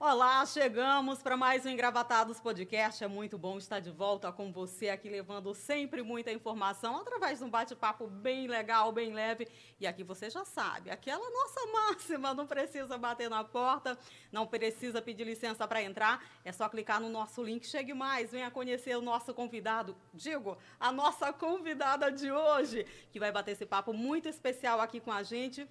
Olá, chegamos para mais um Engravatados Podcast. É muito bom estar de volta com você aqui, levando sempre muita informação através de um bate-papo bem legal, bem leve. E aqui você já sabe, aquela nossa máxima: não precisa bater na porta, não precisa pedir licença para entrar, é só clicar no nosso link. Chegue mais, venha conhecer o nosso convidado, digo, a nossa convidada de hoje, que vai bater esse papo muito especial aqui com a gente.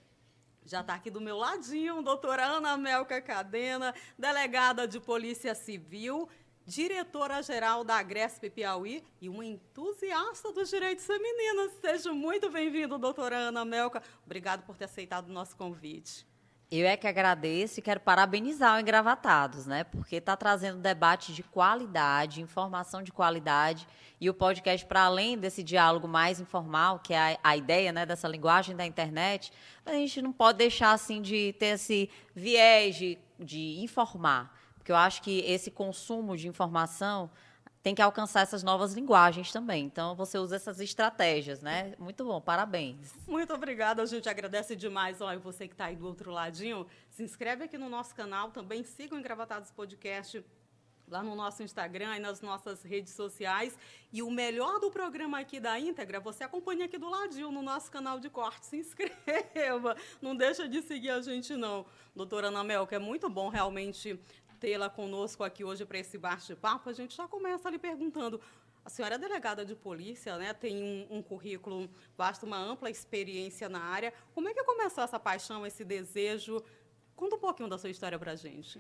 Já está aqui do meu ladinho, doutora Ana Melka Cadena, delegada de Polícia Civil, diretora-geral da Agresp Piauí e uma entusiasta dos direitos femininos. Seja muito bem-vindo, doutora Ana Melka. Obrigado por ter aceitado o nosso convite. Eu é que agradeço e quero parabenizar o Engravatados, né? Porque está trazendo debate de qualidade, informação de qualidade e o podcast, para além desse diálogo mais informal, que é a, a, ideia né, dessa linguagem da internet, a gente não pode deixar assim de ter esse viés de, de informar. Porque eu acho que esse consumo de informação tem que alcançar essas novas linguagens também. Então, você usa essas estratégias, né? Muito bom, parabéns. Muito obrigada, a gente agradece demais. Olha, você que está aí do outro ladinho, se inscreve aqui no nosso canal, também siga o Engravatados Podcast lá no nosso Instagram e nas nossas redes sociais. E o melhor do programa aqui da íntegra, você acompanha aqui do ladinho no nosso canal de corte. Se inscreva, não deixa de seguir a gente não. Doutora Ana Mel, que é muito bom realmente tê-la conosco aqui hoje para esse bate-papo. A gente já começa ali perguntando, a senhora é delegada de polícia, né? tem um, um, currículo basta uma ampla experiência na área. Como é que começou essa paixão, esse desejo? Conta um pouquinho da sua história para a gente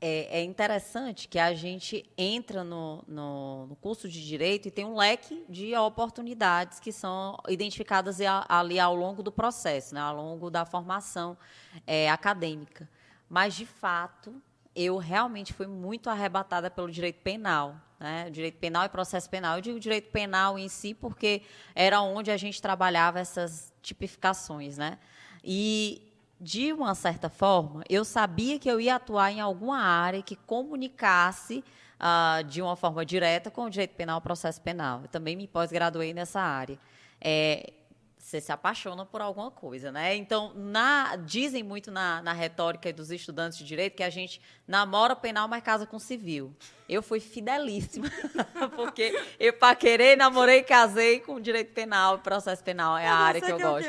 é, é, interessante que a gente entra no, no, no, curso de direito e tem um leque de oportunidades que são identificadas ali ao longo do processo, né, ao longo da formação é, acadêmica. Mas, de fato, eu realmente fui muito arrebatada pelo direito penal. Né? Direito penal e processo penal. Eu digo direito penal em si porque era onde a gente trabalhava essas tipificações. Né? E de uma certa forma, eu sabia que eu ia atuar em alguma área que comunicasse uh, de uma forma direta com o direito penal e processo penal. Eu também me pós-graduei nessa área. É, você se apaixona por alguma coisa, né? Então, na, dizem muito na, na retórica dos estudantes de direito que a gente namora penal, mas casa com civil. Eu fui fidelíssima, porque eu paquerei, namorei, casei com direito penal, processo penal é a área que eu, que gosto.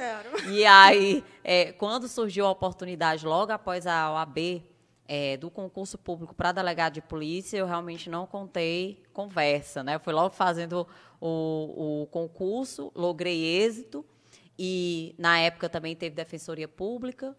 E aí, é, quando surgiu a oportunidade, logo após a OAB, é, do concurso público para delegado de polícia, eu realmente não contei conversa, né? Eu fui logo fazendo o, o concurso, logrei êxito e na época também teve defensoria pública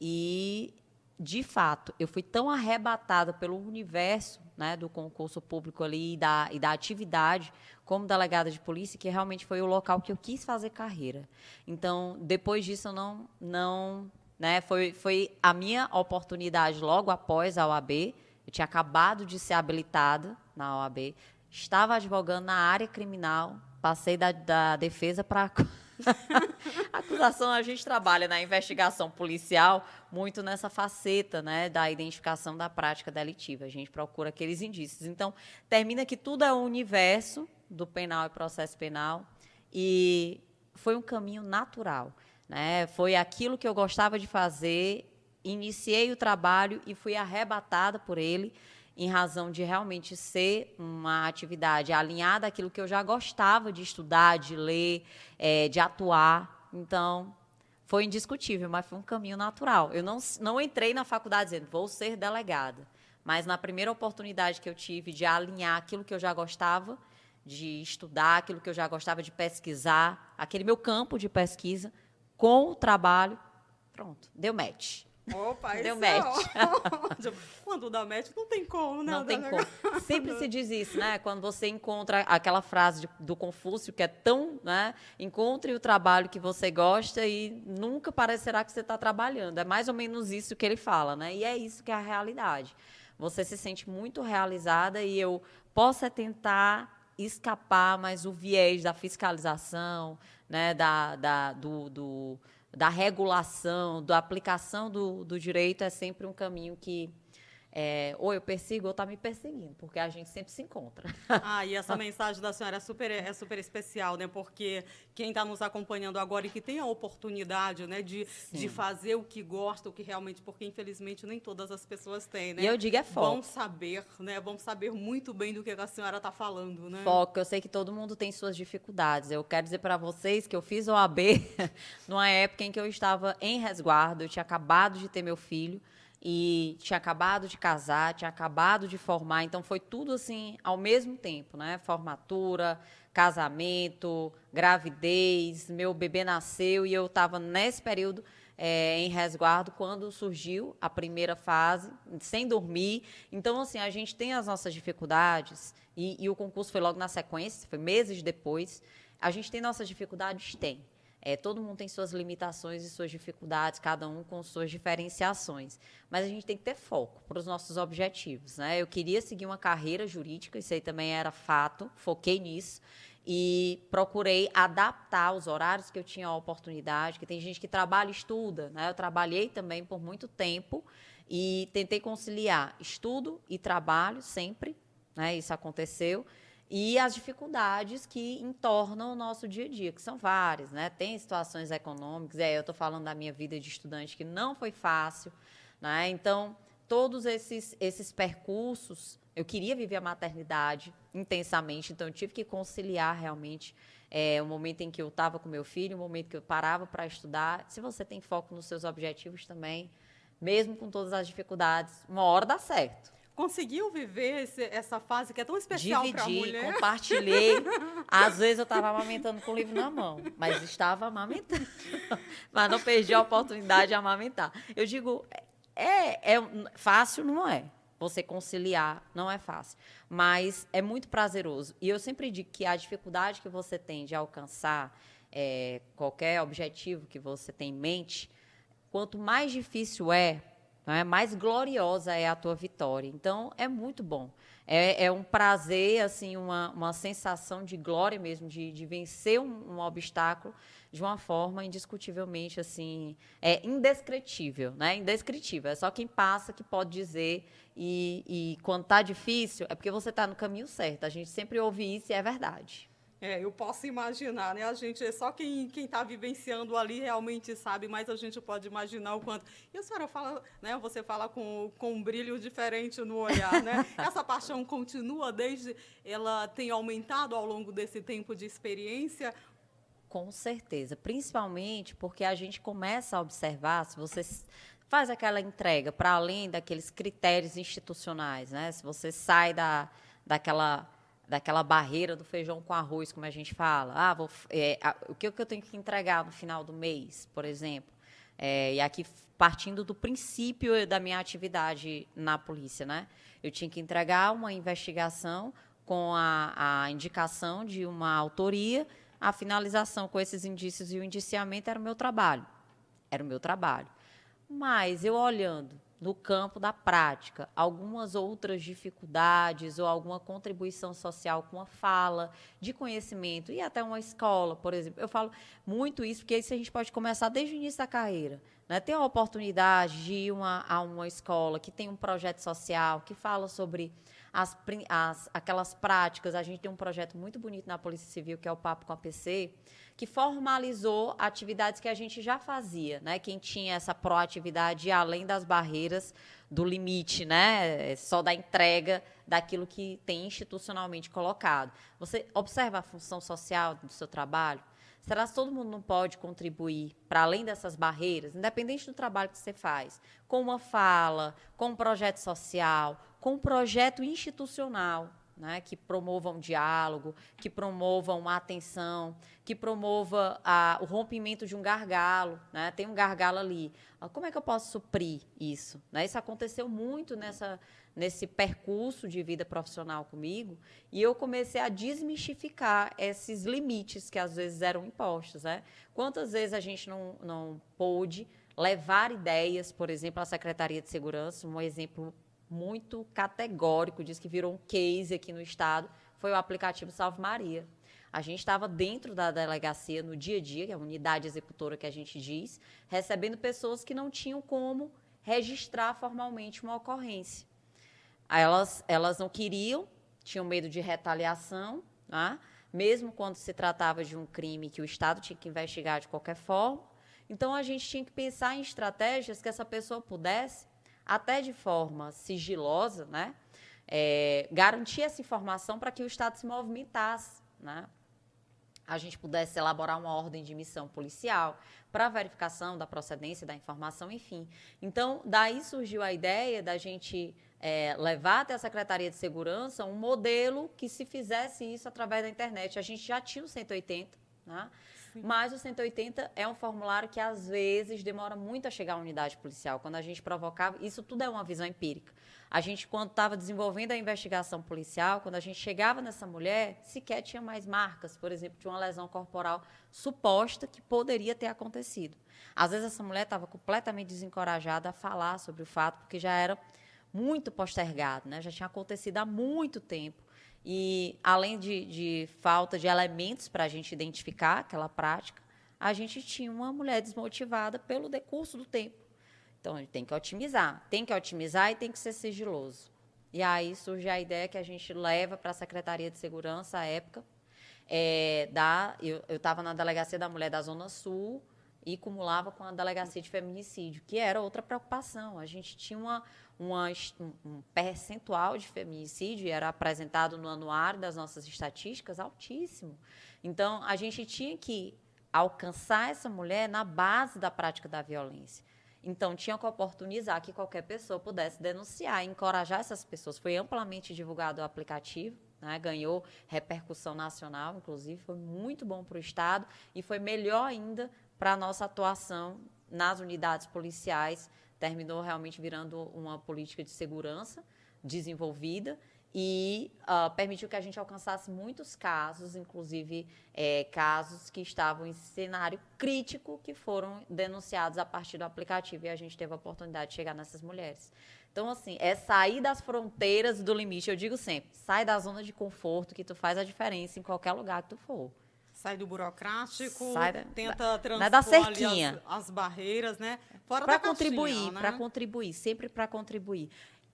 e de fato eu fui tão arrebatada pelo universo né, do concurso público ali e da, e da atividade como delegada de polícia que realmente foi o local que eu quis fazer carreira. Então depois disso eu não não né, foi foi a minha oportunidade logo após a OAB. Eu tinha acabado de ser habilitada na OAB, estava advogando na área criminal, passei da, da defesa para acusação, a gente trabalha na investigação policial muito nessa faceta né, da identificação da prática delitiva. A gente procura aqueles indícios. Então, termina que tudo é o universo do penal e processo penal e foi um caminho natural. Né? Foi aquilo que eu gostava de fazer, iniciei o trabalho e fui arrebatada por ele em razão de realmente ser uma atividade alinhada àquilo que eu já gostava de estudar, de ler, é, de atuar. Então, foi indiscutível, mas foi um caminho natural. Eu não, não entrei na faculdade dizendo, vou ser delegada. Mas na primeira oportunidade que eu tive de alinhar aquilo que eu já gostava, de estudar, aquilo que eu já gostava de pesquisar, aquele meu campo de pesquisa, com o trabalho, pronto, deu match. Opa, Deu match. Quando dá match, não tem como, né? Não tem como. Sempre se diz isso, né? Quando você encontra aquela frase de, do Confúcio, que é tão, né? Encontre o trabalho que você gosta e nunca parecerá que você está trabalhando. É mais ou menos isso que ele fala, né? E é isso que é a realidade. Você se sente muito realizada e eu posso é tentar escapar, mas o viés da fiscalização, né? Da, da, do, do da regulação, da aplicação do, do direito é sempre um caminho que é, ou eu persigo ou está me perseguindo, porque a gente sempre se encontra. Ah, e essa mensagem da senhora é super, é super especial, né? Porque quem está nos acompanhando agora e que tem a oportunidade, né, de, de fazer o que gosta, o que realmente, porque infelizmente nem todas as pessoas têm, né? E eu digo é foco. Vão saber, né? Vão saber muito bem do que a senhora está falando, né? Foco, eu sei que todo mundo tem suas dificuldades. Eu quero dizer para vocês que eu fiz o AB numa época em que eu estava em resguardo, eu tinha acabado de ter meu filho e tinha acabado de casar, tinha acabado de formar, então foi tudo assim ao mesmo tempo, né? Formatura, casamento, gravidez, meu bebê nasceu e eu estava nesse período é, em resguardo quando surgiu a primeira fase, sem dormir. Então, assim, a gente tem as nossas dificuldades e, e o concurso foi logo na sequência, foi meses depois. A gente tem nossas dificuldades? Tem. É, todo mundo tem suas limitações e suas dificuldades, cada um com suas diferenciações. Mas a gente tem que ter foco para os nossos objetivos. Né? Eu queria seguir uma carreira jurídica, isso aí também era fato, foquei nisso. E procurei adaptar os horários que eu tinha a oportunidade, que tem gente que trabalha e estuda. Né? Eu trabalhei também por muito tempo e tentei conciliar estudo e trabalho sempre. Né? Isso aconteceu e as dificuldades que entornam o nosso dia a dia, que são várias, né? Tem situações econômicas, é, eu estou falando da minha vida de estudante que não foi fácil, né? Então, todos esses, esses percursos, eu queria viver a maternidade intensamente, então eu tive que conciliar realmente é, o momento em que eu estava com meu filho, o momento que eu parava para estudar. Se você tem foco nos seus objetivos também, mesmo com todas as dificuldades, uma hora dá certo conseguiu viver esse, essa fase que é tão especial para a mulher? compartilhei. Às vezes eu estava amamentando com o livro na mão, mas estava amamentando. mas não perdi a oportunidade de amamentar. Eu digo, é, é fácil, não é? Você conciliar não é fácil, mas é muito prazeroso. E eu sempre digo que a dificuldade que você tem de alcançar é, qualquer objetivo que você tem em mente, quanto mais difícil é, é? mais gloriosa é a tua vitória. Então, é muito bom. É, é um prazer, assim, uma, uma sensação de glória mesmo, de, de vencer um, um obstáculo de uma forma indiscutivelmente, assim, é indescritível, né? Indescritível. É só quem passa que pode dizer. E, e quando está difícil, é porque você está no caminho certo. A gente sempre ouve isso e é verdade. É, eu posso imaginar, né? A gente, só quem está vivenciando ali realmente sabe, mas a gente pode imaginar o quanto. E a senhora fala, né? Você fala com, com um brilho diferente no olhar, né? Essa paixão continua desde. Ela tem aumentado ao longo desse tempo de experiência? Com certeza, principalmente porque a gente começa a observar, se você faz aquela entrega para além daqueles critérios institucionais, né? Se você sai da, daquela daquela barreira do feijão com arroz, como a gente fala. Ah, vou, é, a, o que, que eu tenho que entregar no final do mês, por exemplo? É, e aqui, partindo do princípio da minha atividade na polícia, né? Eu tinha que entregar uma investigação com a, a indicação de uma autoria, a finalização com esses indícios e o indiciamento era o meu trabalho. Era o meu trabalho. Mas eu olhando no campo da prática, algumas outras dificuldades ou alguma contribuição social com a fala, de conhecimento e até uma escola, por exemplo. Eu falo muito isso porque isso a gente pode começar desde o início da carreira. Né? Ter a oportunidade de ir uma, a uma escola que tem um projeto social, que fala sobre as, as, aquelas práticas. A gente tem um projeto muito bonito na Polícia Civil, que é o Papo com a PC, que formalizou atividades que a gente já fazia, né? Quem tinha essa proatividade além das barreiras do limite, né? Só da entrega daquilo que tem institucionalmente colocado. Você observa a função social do seu trabalho? Será que todo mundo não pode contribuir para além dessas barreiras, independente do trabalho que você faz, com uma fala, com um projeto social, com um projeto institucional, né, que promovam diálogo, que promovam a atenção, que promova a, o rompimento de um gargalo. Né? Tem um gargalo ali. Como é que eu posso suprir isso? Né? Isso aconteceu muito nessa, nesse percurso de vida profissional comigo e eu comecei a desmistificar esses limites que às vezes eram impostos. Né? Quantas vezes a gente não, não pôde levar ideias, por exemplo, à Secretaria de Segurança, um exemplo muito categórico, diz que virou um case aqui no estado, foi o aplicativo Salve Maria. A gente estava dentro da delegacia no dia a dia, que é a unidade executora que a gente diz, recebendo pessoas que não tinham como registrar formalmente uma ocorrência. elas, elas não queriam, tinham medo de retaliação, né? mesmo quando se tratava de um crime que o Estado tinha que investigar de qualquer forma. Então, a gente tinha que pensar em estratégias que essa pessoa pudesse, até de forma sigilosa, né? É, garantir essa informação para que o Estado se movimentasse, né? a gente pudesse elaborar uma ordem de missão policial para verificação da procedência da informação, enfim. Então, daí surgiu a ideia da gente é, levar até a Secretaria de Segurança um modelo que se fizesse isso através da internet. A gente já tinha o 180, né? Mas o 180 é um formulário que às vezes demora muito a chegar à unidade policial. Quando a gente provocava, isso tudo é uma visão empírica. A gente, quando estava desenvolvendo a investigação policial, quando a gente chegava nessa mulher, sequer tinha mais marcas, por exemplo, de uma lesão corporal suposta que poderia ter acontecido. Às vezes essa mulher estava completamente desencorajada a falar sobre o fato, porque já era muito postergado, né? já tinha acontecido há muito tempo. E além de, de falta de elementos para a gente identificar aquela prática, a gente tinha uma mulher desmotivada pelo decurso do tempo. Então, tem que otimizar. Tem que otimizar e tem que ser sigiloso. E aí surge a ideia que a gente leva para a Secretaria de Segurança, à época. É, da, eu estava na Delegacia da Mulher da Zona Sul e cumulava com a Delegacia de Feminicídio, que era outra preocupação. A gente tinha uma, uma, um percentual de feminicídio, era apresentado no anuário das nossas estatísticas, altíssimo. Então, a gente tinha que alcançar essa mulher na base da prática da violência. Então, tinha que oportunizar que qualquer pessoa pudesse denunciar, encorajar essas pessoas. Foi amplamente divulgado o aplicativo, né? ganhou repercussão nacional, inclusive, foi muito bom para o Estado e foi melhor ainda para a nossa atuação nas unidades policiais. Terminou realmente virando uma política de segurança desenvolvida e uh, permitiu que a gente alcançasse muitos casos, inclusive é, casos que estavam em cenário crítico, que foram denunciados a partir do aplicativo e a gente teve a oportunidade de chegar nessas mulheres. Então, assim, é sair das fronteiras do limite. Eu digo sempre, sai da zona de conforto que tu faz a diferença em qualquer lugar que tu for. Sai do burocrático, sai da, tenta transpor da cerquinha. As, as, barreiras, né? Para contribuir, né? para contribuir, sempre para contribuir.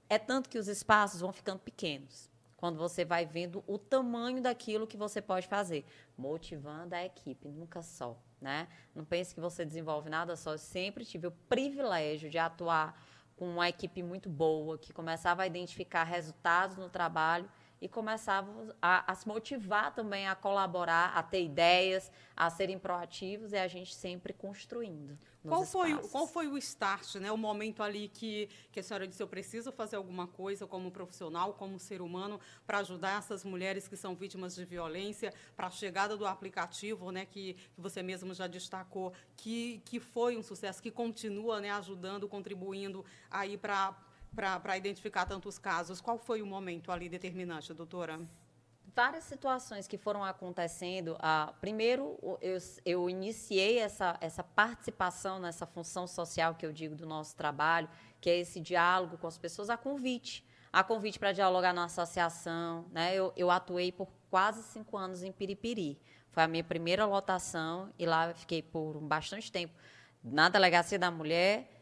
É tanto que os espaços vão ficando pequenos. Quando você vai vendo o tamanho daquilo que você pode fazer, motivando a equipe, nunca só, né? Não pense que você desenvolve nada só. Eu sempre tive o privilégio de atuar com uma equipe muito boa, que começava a identificar resultados no trabalho e começavam a, a, se motivar também a colaborar, a ter ideias, a serem proativos e a gente sempre construindo. Qual foi, qual foi o start, né? o momento ali que, que a senhora disse, eu preciso fazer alguma coisa como profissional, como ser humano, para ajudar essas mulheres que são vítimas de violência, para a chegada do aplicativo, né, que, que você mesmo já destacou, que, que foi um sucesso, que continua né, ajudando, contribuindo aí para para identificar tantos casos? Qual foi o momento ali determinante, doutora? Várias situações que foram acontecendo. Ah, primeiro, eu, eu iniciei essa, essa participação nessa função social que eu digo do nosso trabalho, que é esse diálogo com as pessoas, a convite. A convite para dialogar na associação. Né? Eu, eu atuei por quase cinco anos em Piripiri. Foi a minha primeira lotação e lá fiquei por bastante tempo na Delegacia da Mulher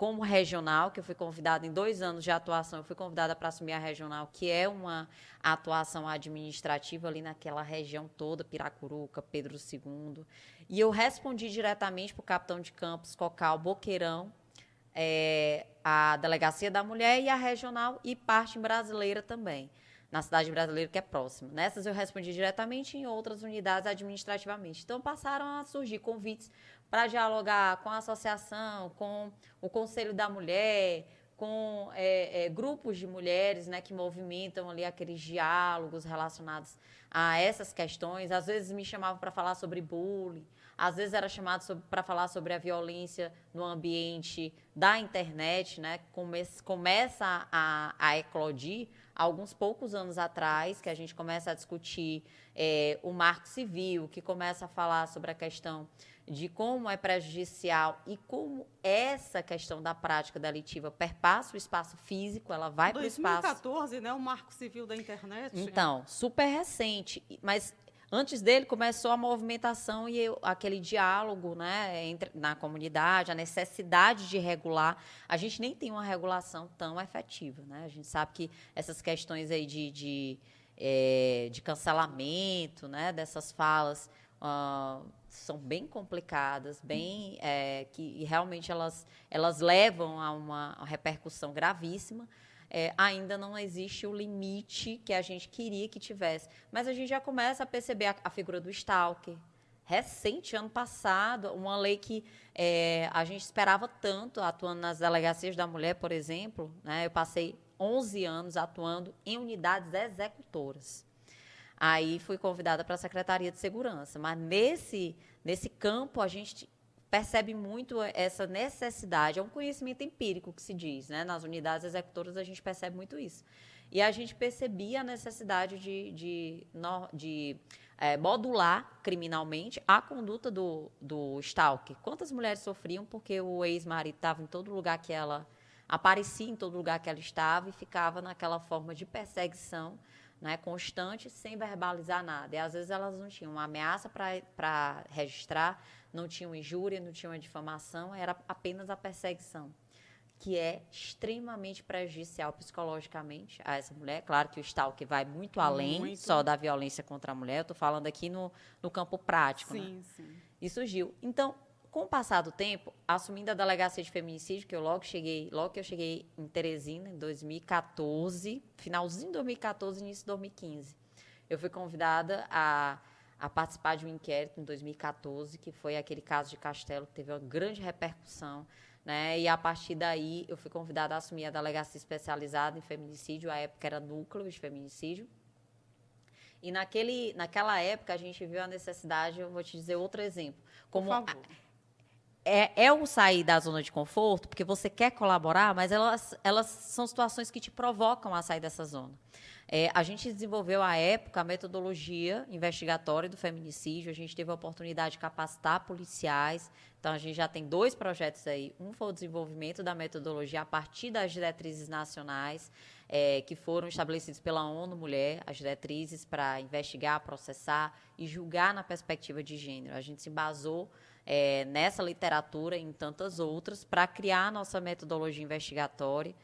como regional, que eu fui convidada em dois anos de atuação, eu fui convidada para assumir a regional, que é uma atuação administrativa ali naquela região toda, Piracuruca, Pedro II. E eu respondi diretamente para o capitão de campos, Cocal Boqueirão, é, a Delegacia da Mulher e a regional e parte brasileira também, na cidade brasileira que é próxima. Nessas eu respondi diretamente em outras unidades administrativamente. Então passaram a surgir convites para dialogar com a associação, com o Conselho da Mulher, com é, é, grupos de mulheres né, que movimentam ali aqueles diálogos relacionados a essas questões. Às vezes me chamavam para falar sobre bullying, às vezes era chamado para falar sobre a violência no ambiente da internet, né? Come, começa a, a eclodir alguns poucos anos atrás, que a gente começa a discutir é, o marco civil, que começa a falar sobre a questão de como é prejudicial e como essa questão da prática delitiva perpassa o espaço físico, ela vai para o espaço. 2014, né, o Marco Civil da Internet. Então, super recente, mas Antes dele começou a movimentação e eu, aquele diálogo né, entre, na comunidade, a necessidade de regular. A gente nem tem uma regulação tão efetiva. Né? A gente sabe que essas questões aí de, de, é, de cancelamento né, dessas falas uh, são bem complicadas, bem é, que realmente elas, elas levam a uma repercussão gravíssima é, ainda não existe o limite que a gente queria que tivesse. Mas a gente já começa a perceber a, a figura do stalker. Recente, ano passado, uma lei que é, a gente esperava tanto, atuando nas delegacias da mulher, por exemplo. Né, eu passei 11 anos atuando em unidades executoras. Aí fui convidada para a Secretaria de Segurança. Mas nesse, nesse campo, a gente percebe muito essa necessidade, é um conhecimento empírico que se diz, né? Nas unidades executoras a gente percebe muito isso. E a gente percebia a necessidade de, de, de é, modular criminalmente a conduta do, do stalker. Quantas mulheres sofriam porque o ex-marido estava em todo lugar que ela aparecia, em todo lugar que ela estava e ficava naquela forma de perseguição né, constante, sem verbalizar nada. E às vezes elas não tinham uma ameaça para registrar, não tinham injúria, não tinham difamação, era apenas a perseguição, que é extremamente prejudicial psicologicamente a essa mulher. Claro que o stalker vai muito além muito. só da violência contra a mulher, eu estou falando aqui no, no campo prático. Sim, né? sim. E surgiu. Então, com o passar do tempo, assumindo a delegacia de feminicídio, que eu logo cheguei, logo que eu cheguei em Teresina, em 2014, finalzinho de 2014, início de 2015, eu fui convidada a a participar de um inquérito em 2014, que foi aquele caso de Castelo, que teve uma grande repercussão. Né? E a partir daí eu fui convidada a assumir a delegacia especializada em feminicídio, a época era núcleo de feminicídio. E naquele, naquela época a gente viu a necessidade, eu vou te dizer outro exemplo. Como a, é, é o sair da zona de conforto, porque você quer colaborar, mas elas, elas são situações que te provocam a sair dessa zona. É, a gente desenvolveu, à época, a metodologia investigatória do feminicídio. A gente teve a oportunidade de capacitar policiais. Então, a gente já tem dois projetos aí. Um foi o desenvolvimento da metodologia a partir das diretrizes nacionais, é, que foram estabelecidas pela ONU Mulher, as diretrizes para investigar, processar e julgar na perspectiva de gênero. A gente se basou é, nessa literatura e em tantas outras para criar a nossa metodologia investigatória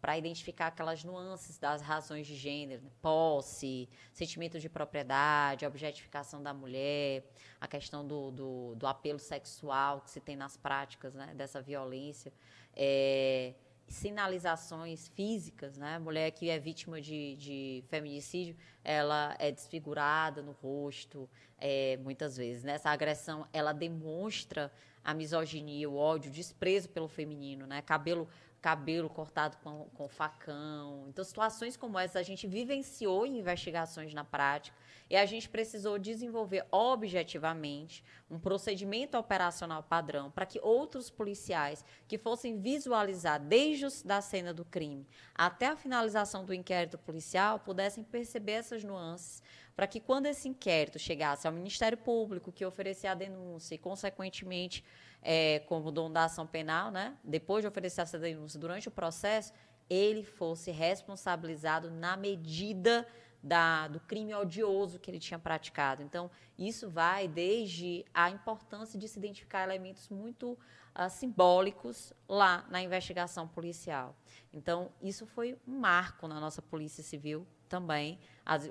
para identificar aquelas nuances das razões de gênero, né? posse, sentimento de propriedade, objetificação da mulher, a questão do, do, do apelo sexual que se tem nas práticas né? dessa violência, é, sinalizações físicas, né? Mulher que é vítima de, de feminicídio, ela é desfigurada no rosto, é, muitas vezes. Né? Essa agressão, ela demonstra a misoginia, o ódio, o desprezo pelo feminino, né? Cabelo cabelo cortado com, com facão. Então, situações como essa a gente vivenciou em investigações na prática e a gente precisou desenvolver objetivamente um procedimento operacional padrão para que outros policiais que fossem visualizar desde a cena do crime até a finalização do inquérito policial pudessem perceber essas nuances para que quando esse inquérito chegasse ao Ministério Público, que oferecia a denúncia e, consequentemente, é, como dono da ação penal, né, depois de oferecer essa denúncia durante o processo, ele fosse responsabilizado na medida da, do crime odioso que ele tinha praticado. Então, isso vai desde a importância de se identificar elementos muito uh, simbólicos lá na investigação policial. Então, isso foi um marco na nossa Polícia Civil também,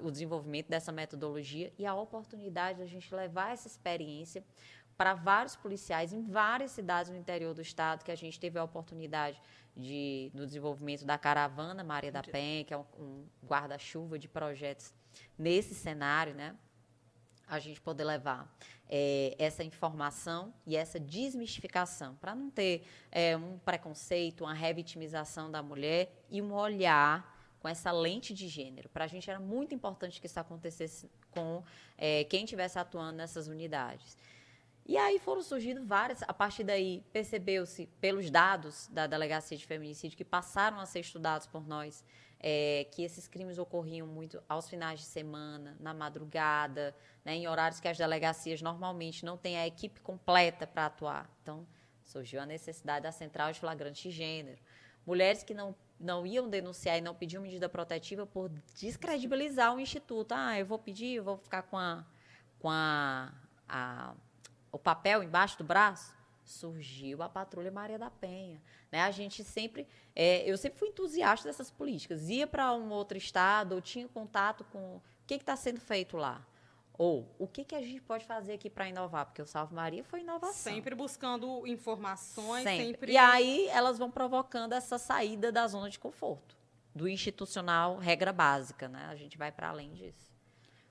o desenvolvimento dessa metodologia e a oportunidade da gente levar essa experiência para vários policiais em várias cidades no interior do estado, que a gente teve a oportunidade de, do desenvolvimento da caravana Maria da Penha, que é um, um guarda-chuva de projetos nesse cenário, né? A gente poder levar é, essa informação e essa desmistificação, para não ter é, um preconceito, uma revitimização da mulher e um olhar com essa lente de gênero. Para a gente era muito importante que isso acontecesse com é, quem estivesse atuando nessas unidades. E aí foram surgindo várias, a partir daí percebeu-se pelos dados da Delegacia de Feminicídio que passaram a ser estudados por nós, é, que esses crimes ocorriam muito aos finais de semana, na madrugada, né, em horários que as delegacias normalmente não têm a equipe completa para atuar. Então, surgiu a necessidade da central de flagrante gênero. Mulheres que não, não iam denunciar e não pediam medida protetiva por descredibilizar o instituto. Ah, eu vou pedir, eu vou ficar com a com a, a, o papel embaixo do braço, surgiu a Patrulha Maria da Penha. Né? A gente sempre, é, eu sempre fui entusiasta dessas políticas. Ia para um outro estado, ou tinha contato com o que está sendo feito lá. Ou o que, que a gente pode fazer aqui para inovar? Porque o Salve Maria foi inovação. Sempre buscando informações, sempre. sempre. E aí elas vão provocando essa saída da zona de conforto, do institucional, regra básica, né? A gente vai para além disso.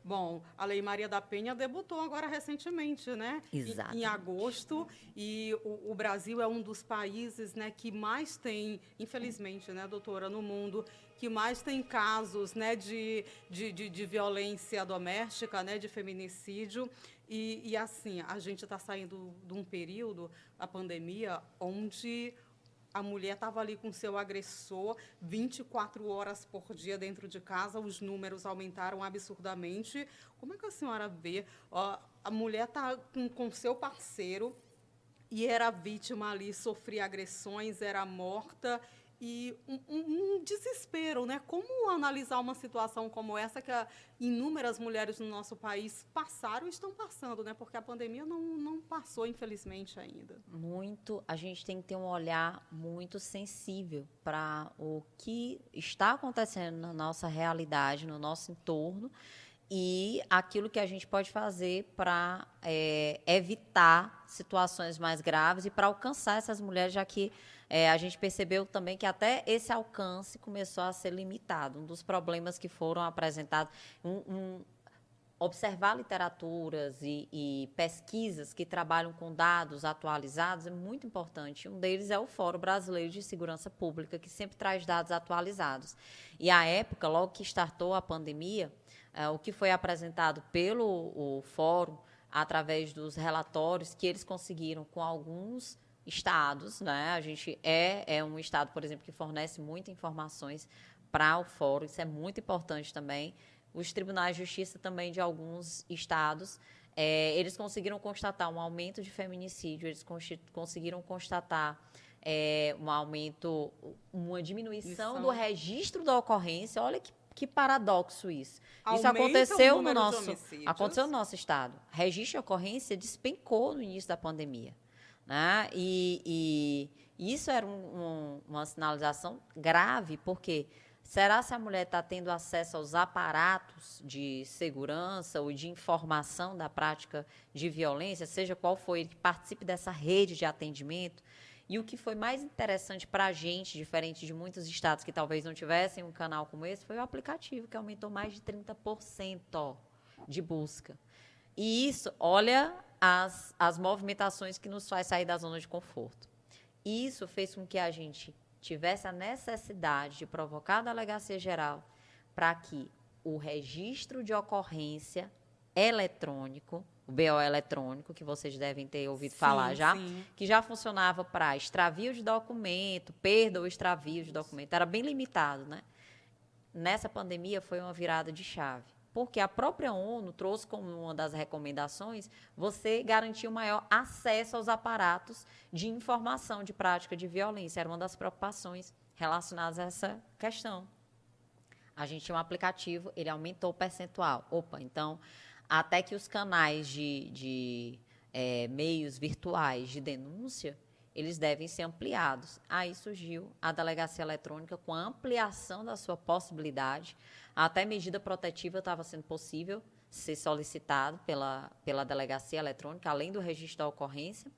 Bom, a Lei Maria da Penha debutou agora recentemente, né? Exato. Em, agosto. E o, o, Brasil é um dos países né, que mais tem, infelizmente, né, doutora, no mundo, que mais tem casos né, de, de, de, de violência doméstica, né, de feminicídio. E, e assim, a gente está saindo de um período, a pandemia, onde a mulher estava ali com seu agressor 24 horas por dia dentro de casa, os números aumentaram absurdamente. Como é que a senhora vê? Ó, a mulher está com, com seu parceiro e era vítima ali, sofria agressões, era morta e um, um, um, desespero, né? Como analisar uma situação como essa que inúmeras mulheres no nosso país passaram e estão passando, né? Porque a pandemia não, não passou, infelizmente, ainda. Muito. A gente tem que ter um olhar muito sensível para o que está acontecendo na nossa realidade, no nosso entorno e aquilo que a gente pode fazer para é, evitar situações mais graves e para alcançar essas mulheres, já que é, a gente percebeu também que até esse alcance começou a ser limitado. Um dos problemas que foram apresentados, um, um, observar literaturas e, e, pesquisas que trabalham com dados atualizados é muito importante. Um deles é o Fórum Brasileiro de Segurança Pública, que sempre traz dados atualizados. E à época, logo que startou a pandemia, é, o que foi apresentado pelo o fórum, através dos relatórios que eles conseguiram com alguns estados, né? A gente é, é um estado, por exemplo, que fornece muitas informações para o fórum, isso é muito importante também. Os tribunais de justiça também de alguns estados, é, eles conseguiram constatar um aumento de feminicídio, eles conseguiram constatar é, um aumento, uma diminuição do registro da ocorrência. Olha que, que paradoxo isso. Aumenta isso aconteceu no nosso, aconteceu no nosso estado. Registro de ocorrência despencou no início da pandemia. Né? E, e isso era um, um, uma sinalização grave, porque será se a mulher está tendo acesso aos aparatos de segurança ou de informação da prática de violência, seja qual for ele que participe dessa rede de atendimento? E o que foi mais interessante para a gente, diferente de muitos estados que talvez não tivessem um canal como esse, foi o aplicativo, que aumentou mais de 30% de busca. E isso, olha as, as movimentações que nos faz sair da zona de conforto. Isso fez com que a gente tivesse a necessidade de provocar a delegacia geral para que o registro de ocorrência eletrônico, o BO eletrônico, que vocês devem ter ouvido sim, falar já, sim. que já funcionava para extravio de documento, perda ou extravio de documento, era bem limitado, né? Nessa pandemia foi uma virada de chave porque a própria ONU trouxe como uma das recomendações você garantir o maior acesso aos aparatos de informação de prática de violência. Era uma das preocupações relacionadas a essa questão. A gente tinha um aplicativo, ele aumentou o percentual. Opa, então, até que os canais de, de é, meios virtuais de denúncia eles devem ser ampliados. Aí surgiu a delegacia eletrônica com a ampliação da sua possibilidade até medida protetiva estava sendo possível ser solicitado pela, pela delegacia eletrônica, além do registro da ocorrência.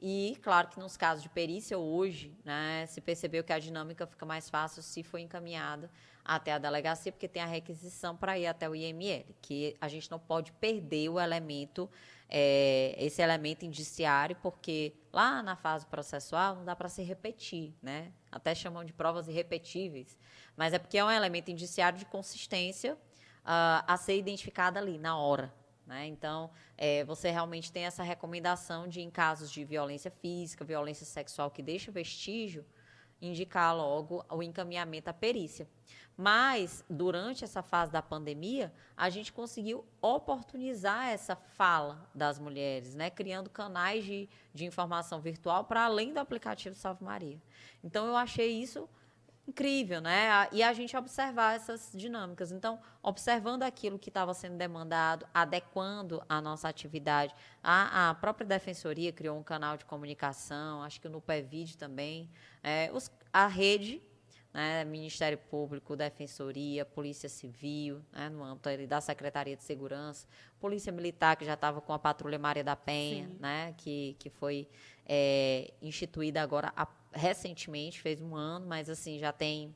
E, claro que nos casos de perícia, hoje, né, se percebeu que a dinâmica fica mais fácil se for encaminhada até a delegacia, porque tem a requisição para ir até o IML, que a gente não pode perder o elemento, é, esse elemento indiciário, porque lá na fase processual não dá para se repetir, né? Até chamam de provas irrepetíveis mas é porque é um elemento indiciário de consistência uh, a ser identificada ali, na hora. Né? Então, é, você realmente tem essa recomendação de, em casos de violência física, violência sexual que deixa vestígio, indicar logo o encaminhamento à perícia. Mas, durante essa fase da pandemia, a gente conseguiu oportunizar essa fala das mulheres, né? criando canais de, de informação virtual para além do aplicativo Salve Maria. Então, eu achei isso incrível, né? E a gente observar essas dinâmicas. Então, observando aquilo que estava sendo demandado, adequando a nossa atividade. A, a, própria Defensoria criou um canal de comunicação, acho que no PEVID também. É, os, a rede, né, Ministério Público, Defensoria, Polícia Civil, né, no âmbito da Secretaria de Segurança, Polícia Militar, que já estava com a Patrulha Maria da Penha, né, que, que foi é, instituída agora a recentemente, fez um ano, mas assim, já tem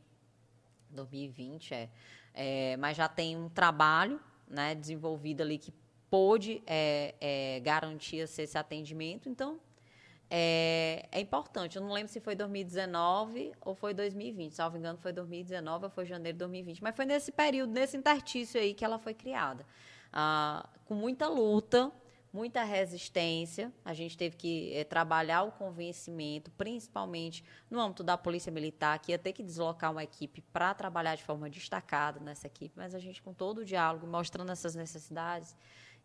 2020, é, é mas já tem um trabalho né, desenvolvido ali que pôde é, é, garantir esse atendimento. Então, é, é, importante. Eu não lembro se foi 2019 ou foi 2020. Salvo engano, foi 2019 ou foi janeiro de 2020. Mas foi nesse período, nesse intertício aí que ela foi criada. Ah, com muita luta, muita resistência. A gente teve que é, trabalhar o convencimento, principalmente no âmbito da Polícia Militar, que ia ter que deslocar uma equipe para trabalhar de forma destacada nessa equipe, mas a gente, com todo o diálogo, mostrando essas necessidades.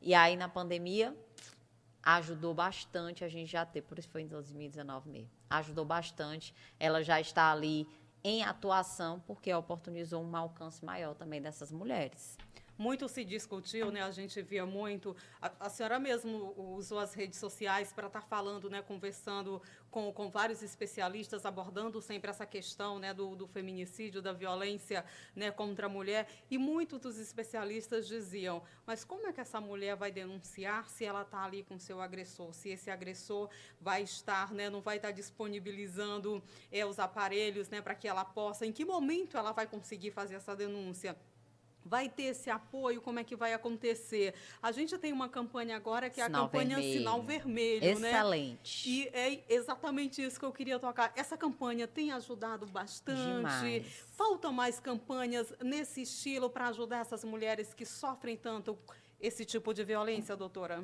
E aí, na pandemia, ajudou bastante a gente já ter, por isso foi em 2019 mesmo. Ajudou bastante. Ela já está ali em atuação, porque oportunizou um alcance maior também dessas mulheres muito se discutiu, né? A gente via muito. A, a senhora mesmo usou as redes sociais para estar tá falando, né? Conversando com, com vários especialistas, abordando sempre essa questão, né? Do, do feminicídio, da violência, né? Contra a mulher. E muitos dos especialistas diziam: mas como é que essa mulher vai denunciar se ela está ali com seu agressor? Se esse agressor vai estar, né? Não vai estar disponibilizando é, os aparelhos, né? Para que ela possa. Em que momento ela vai conseguir fazer essa denúncia? Vai ter esse apoio, como é que vai acontecer. A gente tem uma campanha agora que é Sinal a campanha vermelho. Sinal Vermelho, Excelente. né? E é exatamente isso que eu queria tocar. Essa campanha tem ajudado bastante. Demais. Faltam mais campanhas nesse estilo para ajudar essas mulheres que sofrem tanto esse tipo de violência, doutora?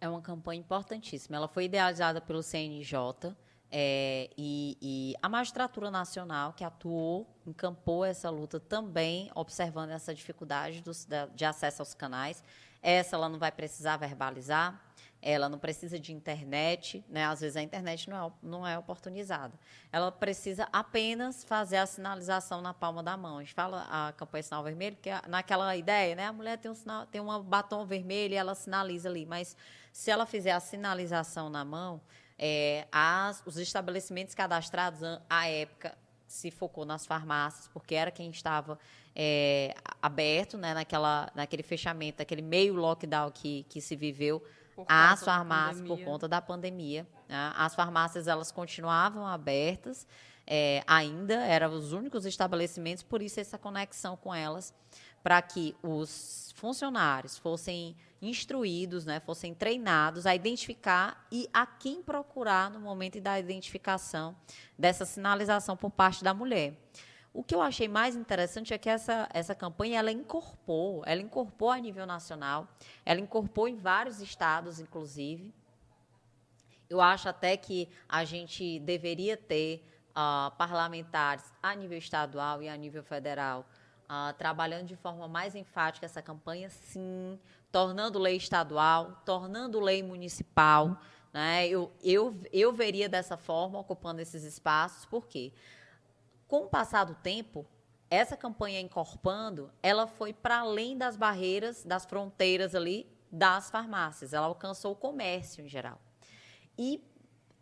É uma campanha importantíssima. Ela foi idealizada pelo CNJ é, e, e, a magistratura nacional, que atuou, encampou essa luta também, observando essa dificuldade dos, da, de acesso aos canais. Essa ela não vai precisar verbalizar, ela não precisa de internet, né? às vezes a internet não é, não é oportunizada. Ela precisa apenas fazer a sinalização na palma da mão. A gente fala a campanha sinal vermelho, porque naquela ideia, né? a mulher tem um, sinal, tem um batom vermelho e ela sinaliza ali, mas se ela fizer a sinalização na mão, é, as, os estabelecimentos cadastrados, à época, se focou nas farmácias, porque era quem estava é, aberto né, naquela, naquele fechamento, aquele meio lockdown que, que se viveu, as farmácias, por conta da pandemia. Né, as farmácias elas continuavam abertas, é, ainda eram os únicos estabelecimentos, por isso essa conexão com elas, para que os funcionários fossem instruídos, né, fossem treinados a identificar e a quem procurar no momento da identificação dessa sinalização por parte da mulher. O que eu achei mais interessante é que essa, essa campanha ela incorporou, ela incorporou a nível nacional, ela incorporou em vários estados, inclusive. Eu acho até que a gente deveria ter uh, parlamentares a nível estadual e a nível federal uh, trabalhando de forma mais enfática essa campanha, sim, tornando lei estadual, tornando lei municipal. Né? Eu, eu, eu veria dessa forma, ocupando esses espaços, porque com o passar do tempo, essa campanha incorporando, ela foi para além das barreiras, das fronteiras ali das farmácias. Ela alcançou o comércio em geral. E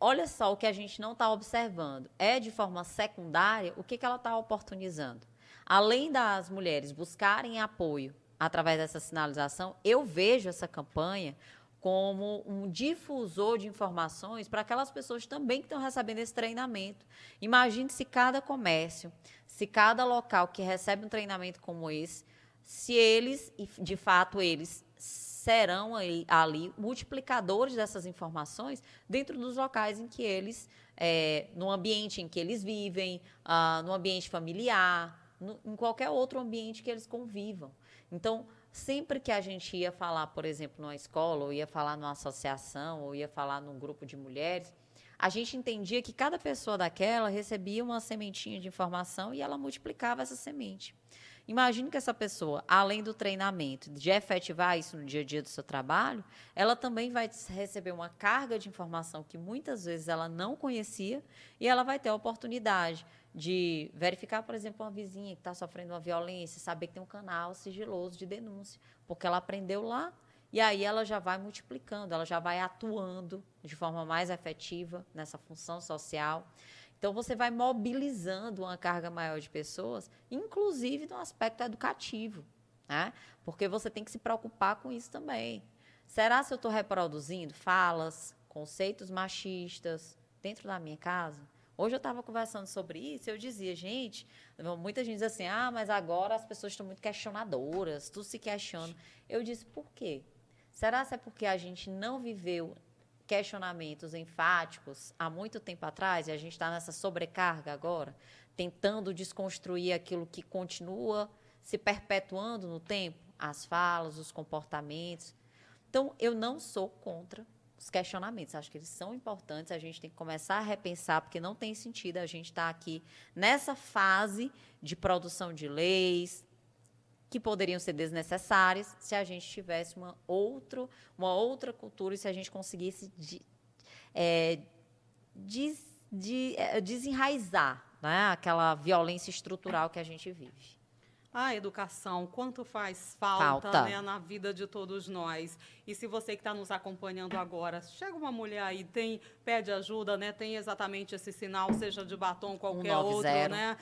olha só o que a gente não está observando. É de forma secundária o que, que ela está oportunizando. Além das mulheres buscarem apoio através dessa sinalização, eu vejo essa campanha como um difusor de informações para aquelas pessoas também que estão recebendo esse treinamento. Imagine se cada comércio, se cada local que recebe um treinamento como esse, se eles, de fato, eles serão ali, ali multiplicadores dessas informações dentro dos locais em que eles, é, no ambiente em que eles vivem, uh, no ambiente familiar, no, em qualquer outro ambiente que eles convivam. Então, sempre que a gente ia falar, por exemplo, numa escola, ou ia falar numa associação, ou ia falar num grupo de mulheres, a gente entendia que cada pessoa daquela recebia uma sementinha de informação e ela multiplicava essa semente. Imagine que essa pessoa, além do treinamento, de efetivar isso no dia a dia do seu trabalho, ela também vai receber uma carga de informação que muitas vezes ela não conhecia e ela vai ter a oportunidade de verificar, por exemplo, uma vizinha que está sofrendo uma violência, saber que tem um canal sigiloso de denúncia, porque ela aprendeu lá e aí ela já vai multiplicando, ela já vai atuando de forma mais efetiva nessa função social. Então você vai mobilizando uma carga maior de pessoas, inclusive no aspecto educativo, né? Porque você tem que se preocupar com isso também. Será se eu estou reproduzindo falas, conceitos machistas dentro da minha casa? Hoje eu estava conversando sobre isso eu dizia, gente, muita gente diz assim, ah, mas agora as pessoas estão muito questionadoras, tudo se questiona. Eu disse, por quê? Será que é porque a gente não viveu questionamentos enfáticos há muito tempo atrás e a gente está nessa sobrecarga agora, tentando desconstruir aquilo que continua se perpetuando no tempo, as falas, os comportamentos. Então, eu não sou contra os questionamentos. Acho que eles são importantes, a gente tem que começar a repensar, porque não tem sentido a gente estar tá aqui nessa fase de produção de leis que poderiam ser desnecessárias se a gente tivesse uma, outro, uma outra cultura e se a gente conseguisse de, é, des, de, é, desenraizar né, aquela violência estrutural que a gente vive. A educação, quanto faz falta, falta. Né, na vida de todos nós. E se você que está nos acompanhando agora, chega uma mulher aí, tem, pede ajuda, né, tem exatamente esse sinal, seja de batom, qualquer 190. outro, né?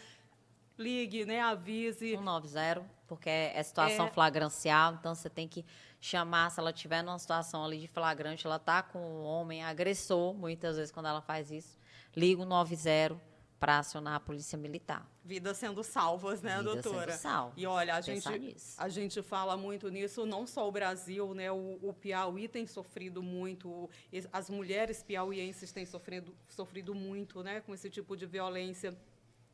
Ligue, né, avise. 190, porque é situação é... flagrancial, então você tem que chamar, se ela estiver numa situação ali de flagrante, ela está com um homem agressor, muitas vezes quando ela faz isso, liga o 90 para acionar a polícia militar. Vidas sendo salvas, né, Vidas doutora? Sendo salvas. E olha, a gente, a gente fala muito nisso, não só o Brasil, né? O, o Piauí tem sofrido muito, as mulheres piauienses têm sofrido, sofrido muito, né, com esse tipo de violência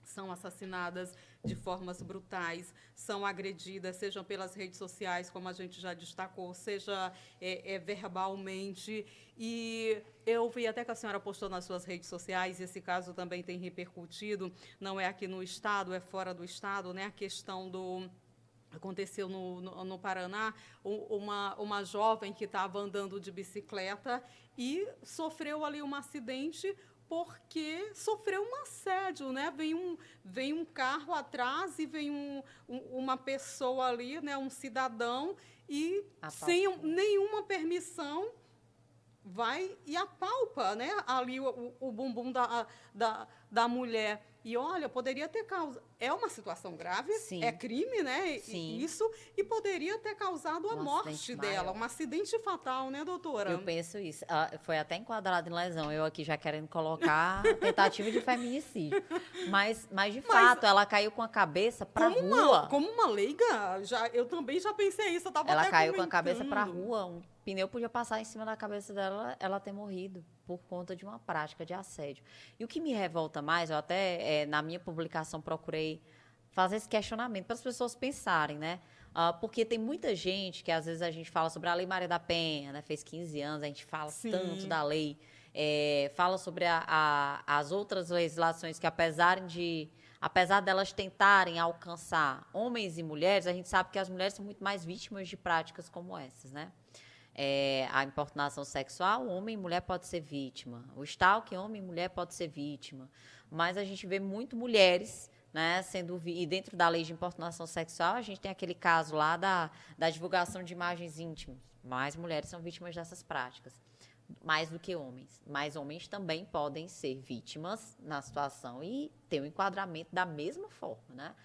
são assassinadas de formas brutais, são agredidas, sejam pelas redes sociais, como a gente já destacou, seja é, é, verbalmente. E eu vi até que a senhora postou nas suas redes sociais, esse caso também tem repercutido, não é aqui no Estado, é fora do Estado, né? a questão do aconteceu no, no, no, Paraná, uma, uma jovem que estava andando de bicicleta e sofreu ali um acidente porque sofreu um assédio, né? Vem um, vem um carro atrás e vem um, um, uma pessoa ali, né? Um cidadão e sem nenhuma permissão vai e apalpa, né? Ali o, o, o bumbum da, da, da mulher. E olha, poderia ter causa. É uma situação grave, Sim. é crime, né? Sim. Isso, e poderia ter causado a um morte dela, maior. um acidente fatal, né, doutora? Eu penso isso. Ah, foi até enquadrado em lesão, eu aqui já querendo colocar tentativa de feminicídio. Mas, mas de mas, fato, ela caiu com a cabeça para rua. Uma, como uma leiga, já, eu também já pensei isso. Eu tava ela caiu comentando. com a cabeça para rua, um pneu podia passar em cima da cabeça dela, ela ter morrido por conta de uma prática de assédio. E o que me revolta mais, eu até é, na minha publicação procurei fazer esse questionamento para as pessoas pensarem, né? Uh, porque tem muita gente que às vezes a gente fala sobre a Lei Maria da Penha, né? Fez 15 anos, a gente fala Sim. tanto da lei, é, fala sobre a, a, as outras legislações que apesar de apesar delas tentarem alcançar homens e mulheres, a gente sabe que as mulheres são muito mais vítimas de práticas como essas, né? É, a importunação sexual, homem e mulher pode ser vítima. O stalking, homem e mulher pode ser vítima. Mas a gente vê muito mulheres né, sendo e dentro da lei de importunação sexual a gente tem aquele caso lá da, da divulgação de imagens íntimas. Mais mulheres são vítimas dessas práticas, mais do que homens. Mas homens também podem ser vítimas na situação e ter o um enquadramento da mesma forma, né?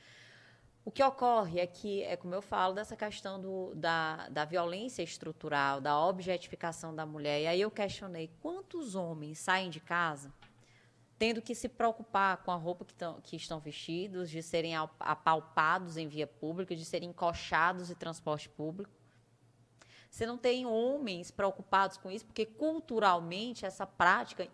O que ocorre é que, é como eu falo, dessa questão do, da, da violência estrutural, da objetificação da mulher. E aí eu questionei quantos homens saem de casa tendo que se preocupar com a roupa que, tão, que estão vestidos, de serem apalpados em via pública, de serem encoxados em transporte público. Você não tem homens preocupados com isso, porque culturalmente essa prática,